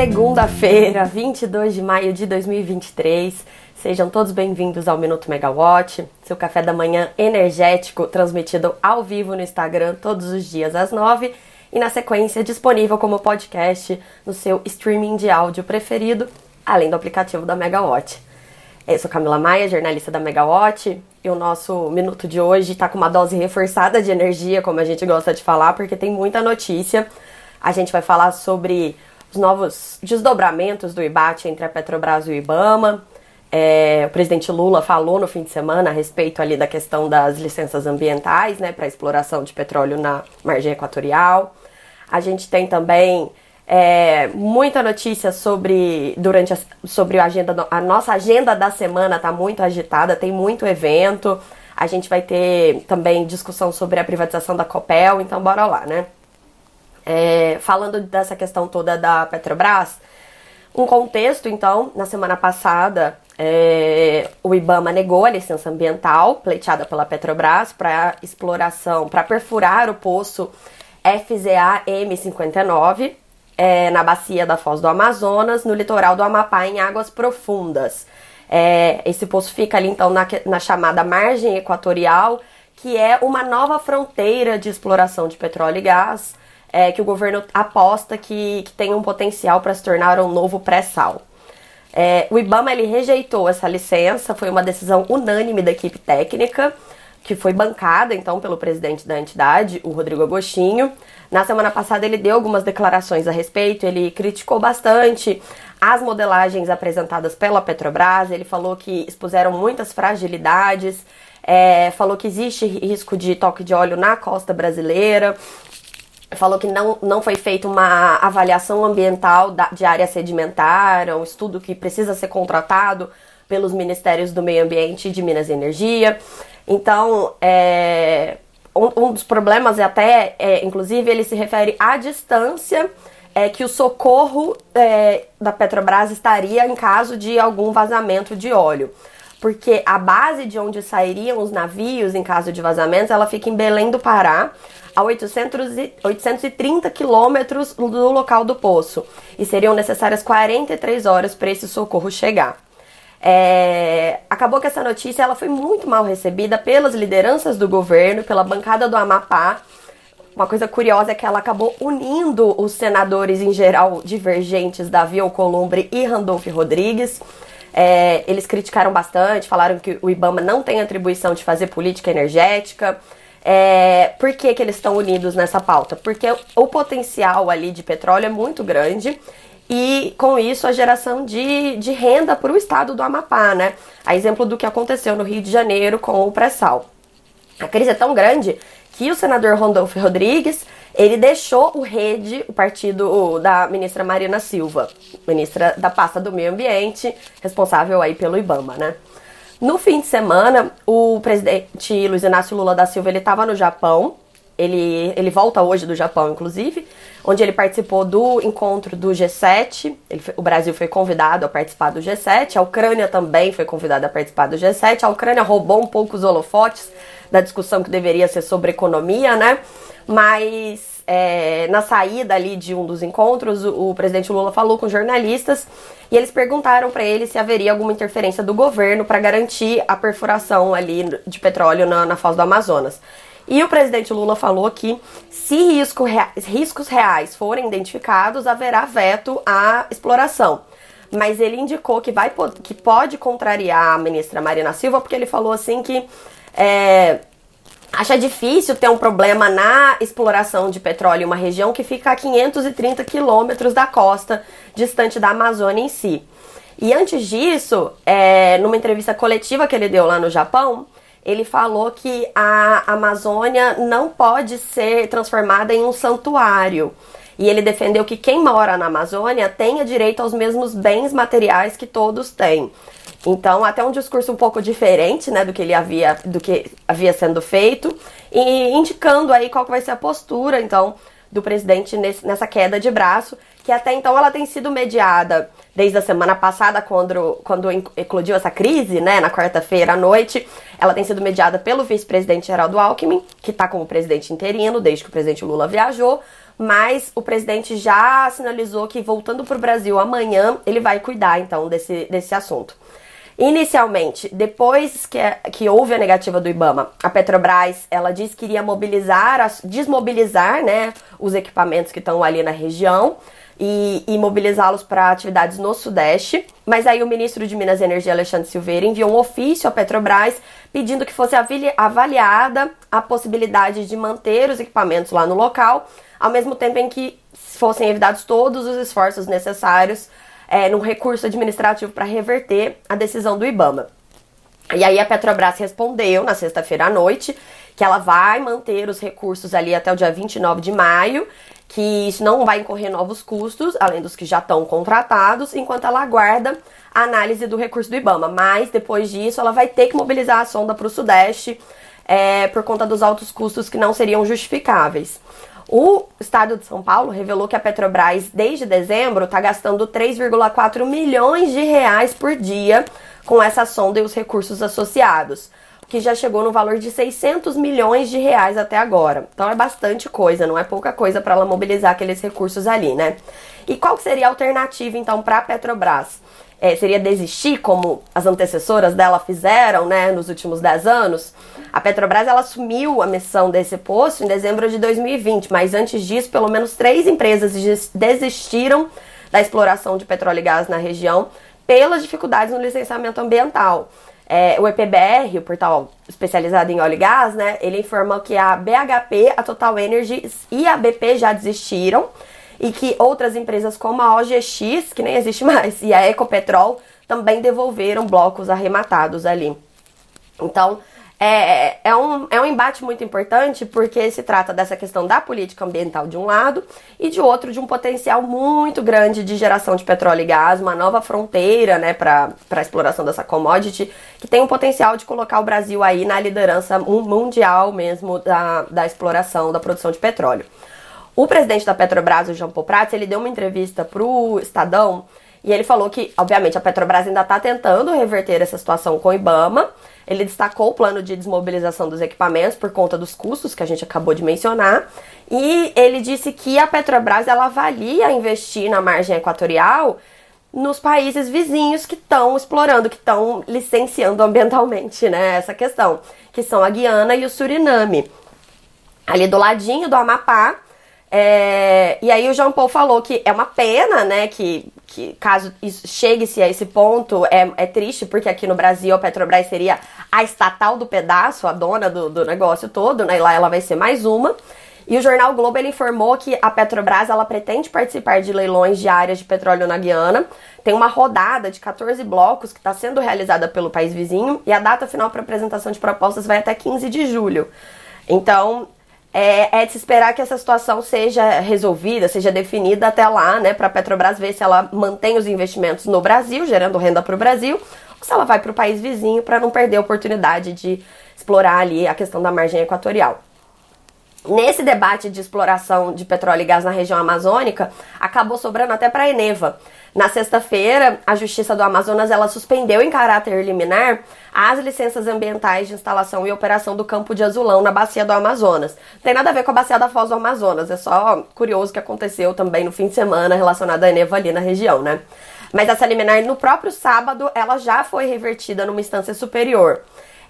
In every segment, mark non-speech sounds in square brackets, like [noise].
Segunda-feira, 22 de maio de 2023. Sejam todos bem-vindos ao Minuto Megawatt, seu café da manhã energético transmitido ao vivo no Instagram todos os dias às 9 e na sequência disponível como podcast no seu streaming de áudio preferido, além do aplicativo da Megawatt. Eu sou Camila Maia, jornalista da Megawatt, e o nosso minuto de hoje está com uma dose reforçada de energia, como a gente gosta de falar, porque tem muita notícia. A gente vai falar sobre os novos desdobramentos do embate entre a Petrobras e o IBAMA. É, o presidente Lula falou no fim de semana a respeito ali da questão das licenças ambientais, né, para exploração de petróleo na margem equatorial. A gente tem também é, muita notícia sobre durante a, sobre a agenda a nossa agenda da semana está muito agitada, tem muito evento. A gente vai ter também discussão sobre a privatização da Copel, então bora lá, né? É, falando dessa questão toda da Petrobras, um contexto, então, na semana passada, é, o IBAMA negou a licença ambiental pleiteada pela Petrobras para exploração, para perfurar o poço FZA M59 é, na bacia da Foz do Amazonas, no litoral do Amapá, em águas profundas. É, esse poço fica ali, então, na, na chamada margem equatorial, que é uma nova fronteira de exploração de petróleo e gás é, que o governo aposta que, que tem um potencial para se tornar um novo pré-sal. É, o IBAMA ele rejeitou essa licença, foi uma decisão unânime da equipe técnica, que foi bancada então pelo presidente da entidade, o Rodrigo Agostinho. Na semana passada ele deu algumas declarações a respeito, ele criticou bastante as modelagens apresentadas pela Petrobras, ele falou que expuseram muitas fragilidades, é, falou que existe risco de toque de óleo na costa brasileira, falou que não, não foi feita uma avaliação ambiental da, de área sedimentar, um estudo que precisa ser contratado pelos Ministérios do Meio Ambiente e de Minas e Energia. Então, é, um, um, dos problemas é até, é, inclusive, ele se refere à distância é, que o socorro é, da Petrobras estaria em caso de algum vazamento de óleo. Porque a base de onde sairiam os navios em caso de vazamentos, ela fica em Belém do Pará, a 800 e, 830 quilômetros do local do poço e seriam necessárias 43 horas para esse socorro chegar. É, acabou que essa notícia ela foi muito mal recebida pelas lideranças do governo, pela bancada do Amapá. Uma coisa curiosa é que ela acabou unindo os senadores em geral divergentes Davi Alcolumbre e Randolph Rodrigues. É, eles criticaram bastante, falaram que o IBAMA não tem atribuição de fazer política energética. É, por que, que eles estão unidos nessa pauta? Porque o potencial ali de petróleo é muito grande e com isso a geração de, de renda para o estado do Amapá, né? A exemplo do que aconteceu no Rio de Janeiro com o pré-sal. A crise é tão grande que o senador Rondolfo Rodrigues ele deixou o rede, o partido da ministra Marina Silva, ministra da pasta do meio ambiente, responsável aí pelo IBAMA, né? No fim de semana, o presidente Luiz Inácio Lula da Silva ele estava no Japão. Ele, ele volta hoje do Japão, inclusive, onde ele participou do encontro do G7. Ele, o Brasil foi convidado a participar do G7, a Ucrânia também foi convidada a participar do G7. A Ucrânia roubou um pouco os holofotes da discussão que deveria ser sobre economia, né? Mas é, na saída ali de um dos encontros, o, o presidente Lula falou com jornalistas e eles perguntaram para ele se haveria alguma interferência do governo para garantir a perfuração ali de petróleo na, na foz do Amazonas. E o presidente Lula falou que se risco rea riscos reais forem identificados, haverá veto à exploração. Mas ele indicou que, vai, que pode contrariar a ministra Marina Silva, porque ele falou assim que é, acha difícil ter um problema na exploração de petróleo em uma região que fica a 530 quilômetros da costa, distante da Amazônia em si. E antes disso, é, numa entrevista coletiva que ele deu lá no Japão, ele falou que a Amazônia não pode ser transformada em um santuário. E ele defendeu que quem mora na Amazônia tenha direito aos mesmos bens materiais que todos têm. Então, até um discurso um pouco diferente, né, do que ele havia, do que havia sendo feito, e indicando aí qual vai ser a postura, então, do presidente nesse, nessa queda de braço, que até então ela tem sido mediada desde a semana passada, quando, quando eclodiu essa crise, né, na quarta-feira à noite, ela tem sido mediada pelo vice-presidente Geraldo Alckmin, que está como presidente interino desde que o presidente Lula viajou, mas o presidente já sinalizou que voltando para o Brasil amanhã, ele vai cuidar então desse, desse assunto. Inicialmente, depois que, que houve a negativa do IBAMA, a Petrobras ela disse que iria mobilizar, desmobilizar né, os equipamentos que estão ali na região e, e mobilizá-los para atividades no Sudeste. Mas aí o ministro de Minas e Energia, Alexandre Silveira, enviou um ofício à Petrobras pedindo que fosse avaliada a possibilidade de manter os equipamentos lá no local, ao mesmo tempo em que fossem evitados todos os esforços necessários é, num recurso administrativo para reverter a decisão do IBAMA. E aí a Petrobras respondeu na sexta-feira à noite que ela vai manter os recursos ali até o dia 29 de maio, que isso não vai incorrer novos custos, além dos que já estão contratados, enquanto ela aguarda a análise do recurso do IBAMA. Mas depois disso ela vai ter que mobilizar a sonda para o Sudeste é, por conta dos altos custos que não seriam justificáveis. O estado de São Paulo revelou que a Petrobras, desde dezembro, está gastando 3,4 milhões de reais por dia com essa sonda e os recursos associados, que já chegou no valor de 600 milhões de reais até agora. Então é bastante coisa, não é pouca coisa para ela mobilizar aqueles recursos ali, né? E qual seria a alternativa então para a Petrobras? é, seria desistir, como as antecessoras dela fizeram, né, nos últimos 10 anos. A Petrobras ela assumiu a missão desse posto em dezembro de 2020, mas antes disso, pelo menos três empresas desistiram da exploração de petróleo e gás na região pelas dificuldades no licenciamento ambiental. É, o EPBR, o portal especializado em óleo e gás, né, ele informa que a BHP, a Total Energy e a BP já desistiram e que outras empresas como a OGX, que nem existe [laughs] mais, e a Ecopetrol também devolveram blocos arrematados ali. Então, é, é, um, é um embate muito importante porque se trata dessa questão da política ambiental de um lado e de outro de um potencial muito grande de geração de petróleo e gás, uma nova fronteira né, para a exploração dessa commodity, que tem o potencial de colocar o Brasil aí na liderança mundial mesmo da, da exploração, da produção de petróleo. O presidente da Petrobras, o Jean Paul Prats, ele deu uma entrevista pro Estadão e ele falou que, obviamente, a Petrobras ainda está tentando reverter essa situação com o IBAMA. Ele destacou o plano de desmobilização dos equipamentos por conta dos custos que a gente acabou de mencionar. E ele disse que a Petrobras ela avalia investir na margem equatorial nos países vizinhos que estão explorando, que estão licenciando ambientalmente, né, essa questão, que são a Guiana e o Suriname. Ali do ladinho do Amapá, é, e aí o João Paul falou que é uma pena, né, que, que caso chegue-se a esse ponto, é, é triste, porque aqui no Brasil a Petrobras seria a estatal do pedaço, a dona do, do negócio todo, né, e lá ela vai ser mais uma. E o jornal Globo ele informou que a Petrobras ela pretende participar de leilões de áreas de petróleo na Guiana. Tem uma rodada de 14 blocos que está sendo realizada pelo país vizinho e a data final para apresentação de propostas vai até 15 de julho. Então, é, é, de se esperar que essa situação seja resolvida, seja definida até lá, né, para a Petrobras ver se ela mantém os investimentos no Brasil, gerando renda para o Brasil, ou se ela vai para o país vizinho para não perder a oportunidade de explorar ali a questão da margem equatorial. Nesse debate de exploração de petróleo e gás na região amazônica, acabou sobrando até para a Eneva. Na sexta-feira, a Justiça do Amazonas ela suspendeu em caráter liminar as licenças ambientais de instalação e operação do campo de azulão na bacia do Amazonas. Não tem nada a ver com a bacia da Foz do Amazonas, é só curioso que aconteceu também no fim de semana relacionado à Eneva ali na região, né? Mas essa liminar, no próprio sábado, ela já foi revertida numa instância superior.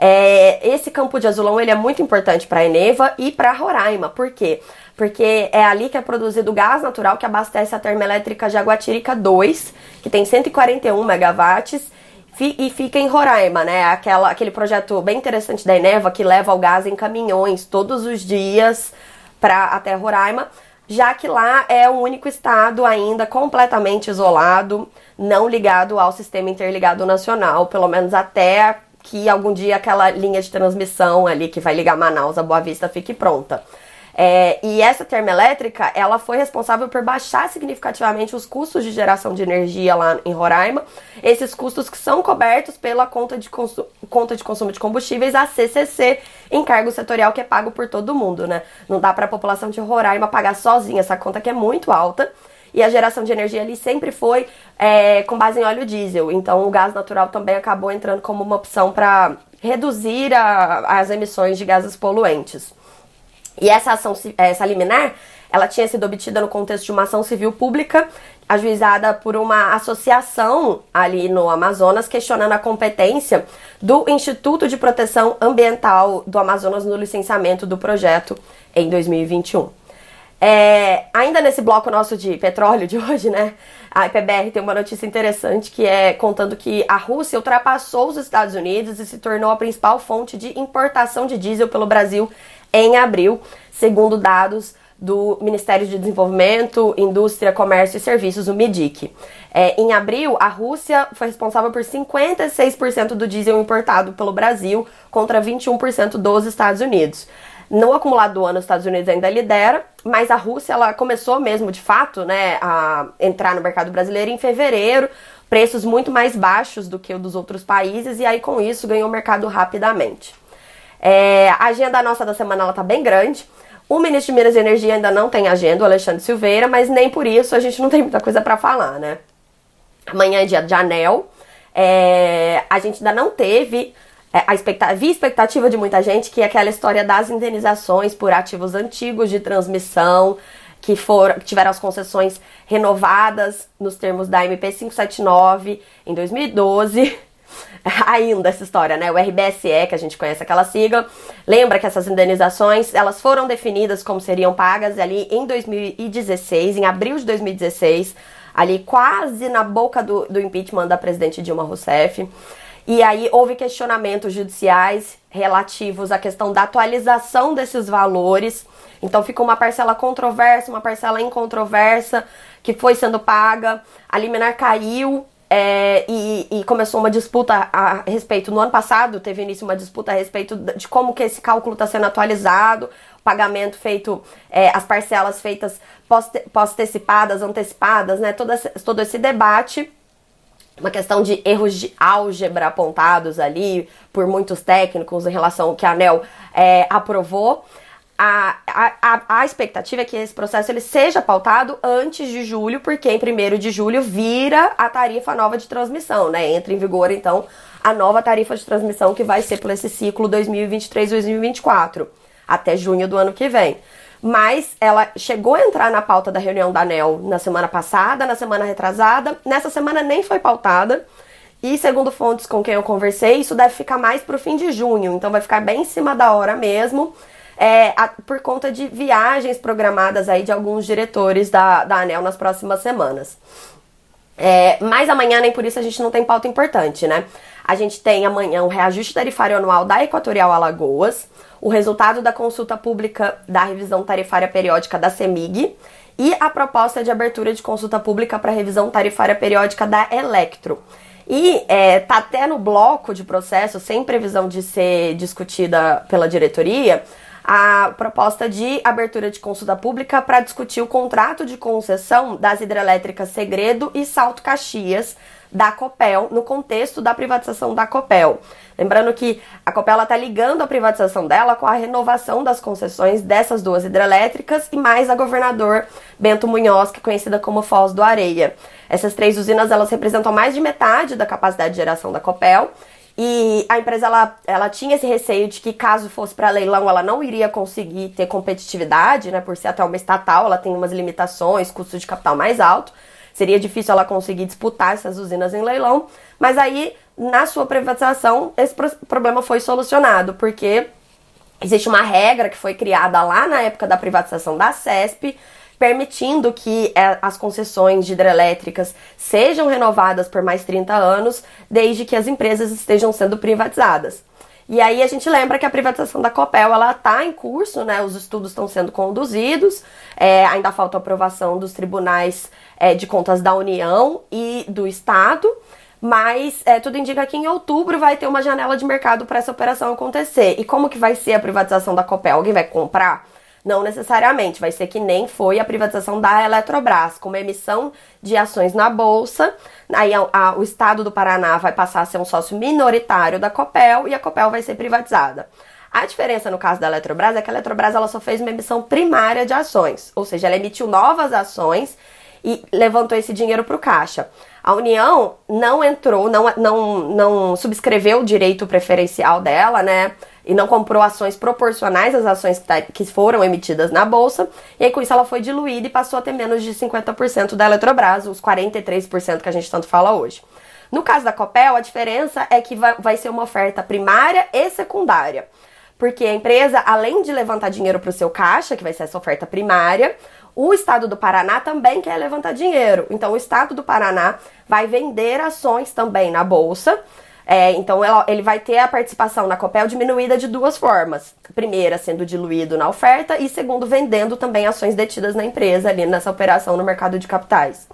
É, esse campo de azulão ele é muito importante para a Eneva e para Roraima. Por quê? Porque é ali que é produzido o gás natural que abastece a termoelétrica Jaguatirica 2, que tem 141 megawatts e fica em Roraima, né? Aquela, aquele projeto bem interessante da Eneva que leva o gás em caminhões todos os dias para até Roraima, já que lá é o único estado ainda completamente isolado, não ligado ao sistema interligado nacional, pelo menos até que algum dia aquela linha de transmissão ali que vai ligar Manaus a Boa Vista fique pronta. É, e essa termoelétrica, ela foi responsável por baixar significativamente os custos de geração de energia lá em Roraima. Esses custos que são cobertos pela conta de, conta de consumo de combustíveis, a CCC, encargo setorial que é pago por todo mundo, né? Não dá para a população de Roraima pagar sozinha essa conta que é muito alta e a geração de energia ali sempre foi é, com base em óleo diesel. Então o gás natural também acabou entrando como uma opção para reduzir a, as emissões de gases poluentes. E essa ação, essa liminar, ela tinha sido obtida no contexto de uma ação civil pública ajuizada por uma associação ali no Amazonas questionando a competência do Instituto de Proteção Ambiental do Amazonas no licenciamento do projeto em 2021. É, ainda nesse bloco nosso de petróleo de hoje, né? A IPBR tem uma notícia interessante que é contando que a Rússia ultrapassou os Estados Unidos e se tornou a principal fonte de importação de diesel pelo Brasil em abril, segundo dados do Ministério de Desenvolvimento, Indústria, Comércio e Serviços, o MIDIC. É, em abril, a Rússia foi responsável por 56% do diesel importado pelo Brasil, contra 21% dos Estados Unidos. No acumulado do ano, os Estados Unidos ainda lidera, mas a Rússia ela começou mesmo, de fato, né, a entrar no mercado brasileiro em fevereiro, preços muito mais baixos do que o dos outros países, e aí com isso ganhou o mercado rapidamente. É, a agenda nossa da semana ela tá bem grande. O ministro de Minas e Energia ainda não tem agenda, o Alexandre Silveira, mas nem por isso a gente não tem muita coisa para falar, né? Amanhã é dia de anel. É, a gente ainda não teve é, a expectativa, vi expectativa de muita gente que aquela história das indenizações por ativos antigos de transmissão que foram que tiveram as concessões renovadas nos termos da MP 579 em 2012 [laughs] ainda essa história, né? O RBSE, que a gente conhece aquela sigla, lembra que essas indenizações, elas foram definidas como seriam pagas ali em 2016, em abril de 2016, ali quase na boca do, do impeachment da presidente Dilma Rousseff. E aí houve questionamentos judiciais relativos à questão da atualização desses valores. Então ficou uma parcela controversa, uma parcela incontroversa que foi sendo paga. A liminar caiu é, e, e, começou uma disputa a respeito. No ano passado teve início uma disputa a respeito de como que esse cálculo está sendo atualizado, pagamento feito, é, as parcelas feitas pós-antecipadas, antecipadas, né? Todo esse, todo esse debate. Uma questão de erros de álgebra apontados ali por muitos técnicos em relação ao que a ANEL é, aprovou a, a, a, expectativa é que esse processo ele seja pautado antes de julho, porque em 1 de julho vira a tarifa nova de transmissão, né? Entra em vigor, então, a nova tarifa de transmissão que vai ser por esse ciclo 2023-2024, até junho do ano que vem. Mas ela chegou a entrar na pauta da reunião da ANEL na semana passada, na semana retrasada, nessa semana nem foi pautada. E segundo fontes com quem eu conversei, isso deve ficar mais pro fim de junho, então vai ficar bem em cima da hora mesmo é, a, por conta de viagens programadas aí de alguns diretores da, da ANEL nas próximas semanas. É, mas amanhã nem por isso a gente não tem pauta importante, né? A gente tem amanhã o reajuste tarifário anual da Equatorial Alagoas, o resultado da consulta pública da revisão tarifária periódica da CEMIG e a proposta de abertura de consulta pública para revisão tarifária periódica da Electro. E é, tá até no bloco de processo, sem previsão de ser discutida pela diretoria, a proposta de abertura de consulta pública para discutir o contrato de concessão das hidrelétricas Segredo e Salto Caxias da Copel, no contexto da privatização da Copel. Lembrando que a Copel está ligando a privatização dela com a renovação das concessões dessas duas hidrelétricas e mais a governador Bento Munhoz, que é conhecida como Foz do Areia. Essas três usinas elas representam mais de metade da capacidade de geração da Copel e a empresa ela, ela tinha esse receio de que caso fosse para leilão ela não iria conseguir ter competitividade, né? Por ser até uma estatal, ela tem umas limitações, custo de capital mais alto. Seria difícil ela conseguir disputar essas usinas em leilão. Mas aí, na sua privatização, esse problema foi solucionado, porque existe uma regra que foi criada lá na época da privatização da CESP, permitindo que é, as concessões de hidrelétricas sejam renovadas por mais 30 anos, desde que as empresas estejam sendo privatizadas. E aí a gente lembra que a privatização da Copel ela está em curso, né? Os estudos estão sendo conduzidos, é, ainda falta aprovação dos tribunais é, de contas da União e do Estado, mas é, tudo indica que em outubro vai ter uma janela de mercado para essa operação acontecer. E como que vai ser a privatização da Copel? Alguém vai comprar? Não necessariamente, vai ser que nem foi a privatização da Eletrobras, com uma emissão de ações na bolsa. Aí a, a, o estado do Paraná vai passar a ser um sócio minoritário da Copel e a Copel vai ser privatizada. A diferença no caso da Eletrobras é que a Eletrobras ela só fez uma emissão primária de ações, ou seja, ela emitiu novas ações e levantou esse dinheiro para o caixa. A União não entrou, não, não, não subscreveu o direito preferencial dela, né? E não comprou ações proporcionais às ações que, tá, foram emitidas na Bolsa. E aí, com isso, ela foi diluída e passou a ter menos de 50% da Eletrobras, os 43% que a gente tanto fala hoje. No caso da Copel, a diferença é que vai ser uma oferta primária e secundária. Porque a empresa, além de levantar dinheiro para o seu caixa, que vai ser essa oferta primária, o estado do Paraná também quer levantar dinheiro. Então, o estado do Paraná vai vender ações também na bolsa. É, então, ela, ele vai ter a participação na Copel diminuída de duas formas. Primeira, sendo diluído na oferta, e segundo, vendendo também ações detidas na empresa ali nessa operação no mercado de capitais.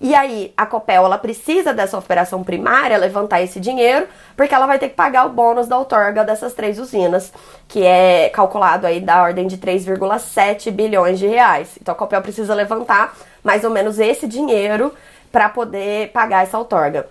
E aí, a Copel, ela precisa dessa operação primária, levantar esse dinheiro, porque ela vai ter que pagar o bônus da outorga dessas três usinas, que é calculado aí da ordem de 3,7 bilhões de reais. Então, a Copel precisa levantar mais ou menos esse dinheiro para poder pagar essa outorga.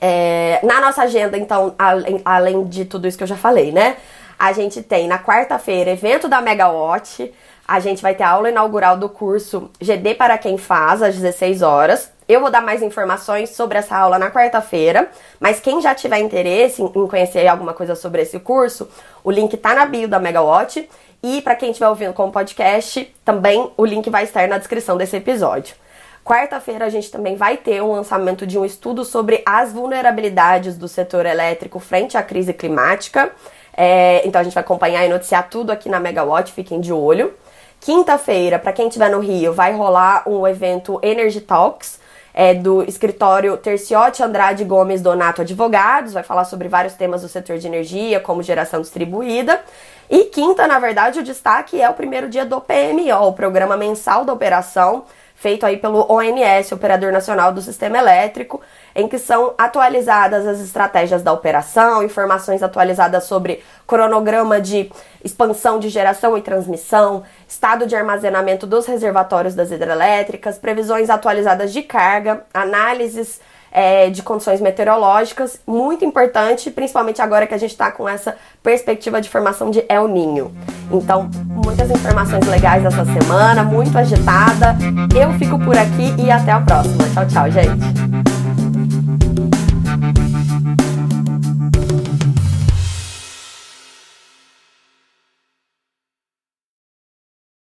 É, na nossa agenda, então, além, além de tudo isso que eu já falei, né? A gente tem na quarta-feira evento da Megawatt, a gente vai ter a aula inaugural do curso GD para quem faz, às 16 horas. Eu vou dar mais informações sobre essa aula na quarta-feira, mas quem já tiver interesse em conhecer alguma coisa sobre esse curso, o link tá na bio da Megawatt e para quem estiver ouvindo como podcast, também o link vai estar na descrição desse episódio. Quarta-feira a gente também vai ter um lançamento de um estudo sobre as vulnerabilidades do setor elétrico frente à crise climática. É, então a gente vai acompanhar e noticiar tudo aqui na Megawatt, fiquem de olho. Quinta-feira, para quem estiver no Rio, vai rolar um evento Energy Talks. É, do escritório Terciotti Andrade Gomes Donato Advogados, vai falar sobre vários temas do setor de energia, como geração distribuída. E quinta, na verdade, o destaque é o primeiro dia do PMO, o Programa Mensal da Operação, feito aí pelo ONS, Operador Nacional do Sistema Elétrico, em que são atualizadas as estratégias da operação, informações atualizadas sobre cronograma de expansão de geração e transmissão, estado de armazenamento dos reservatórios das hidrelétricas, previsões atualizadas de carga, análises é, de condições meteorológicas, muito importante, principalmente agora que a gente está com essa perspectiva de formação de El Ninho. Então, muitas informações legais essa semana, muito agitada. Eu fico por aqui e até a próxima. Tchau, tchau, gente.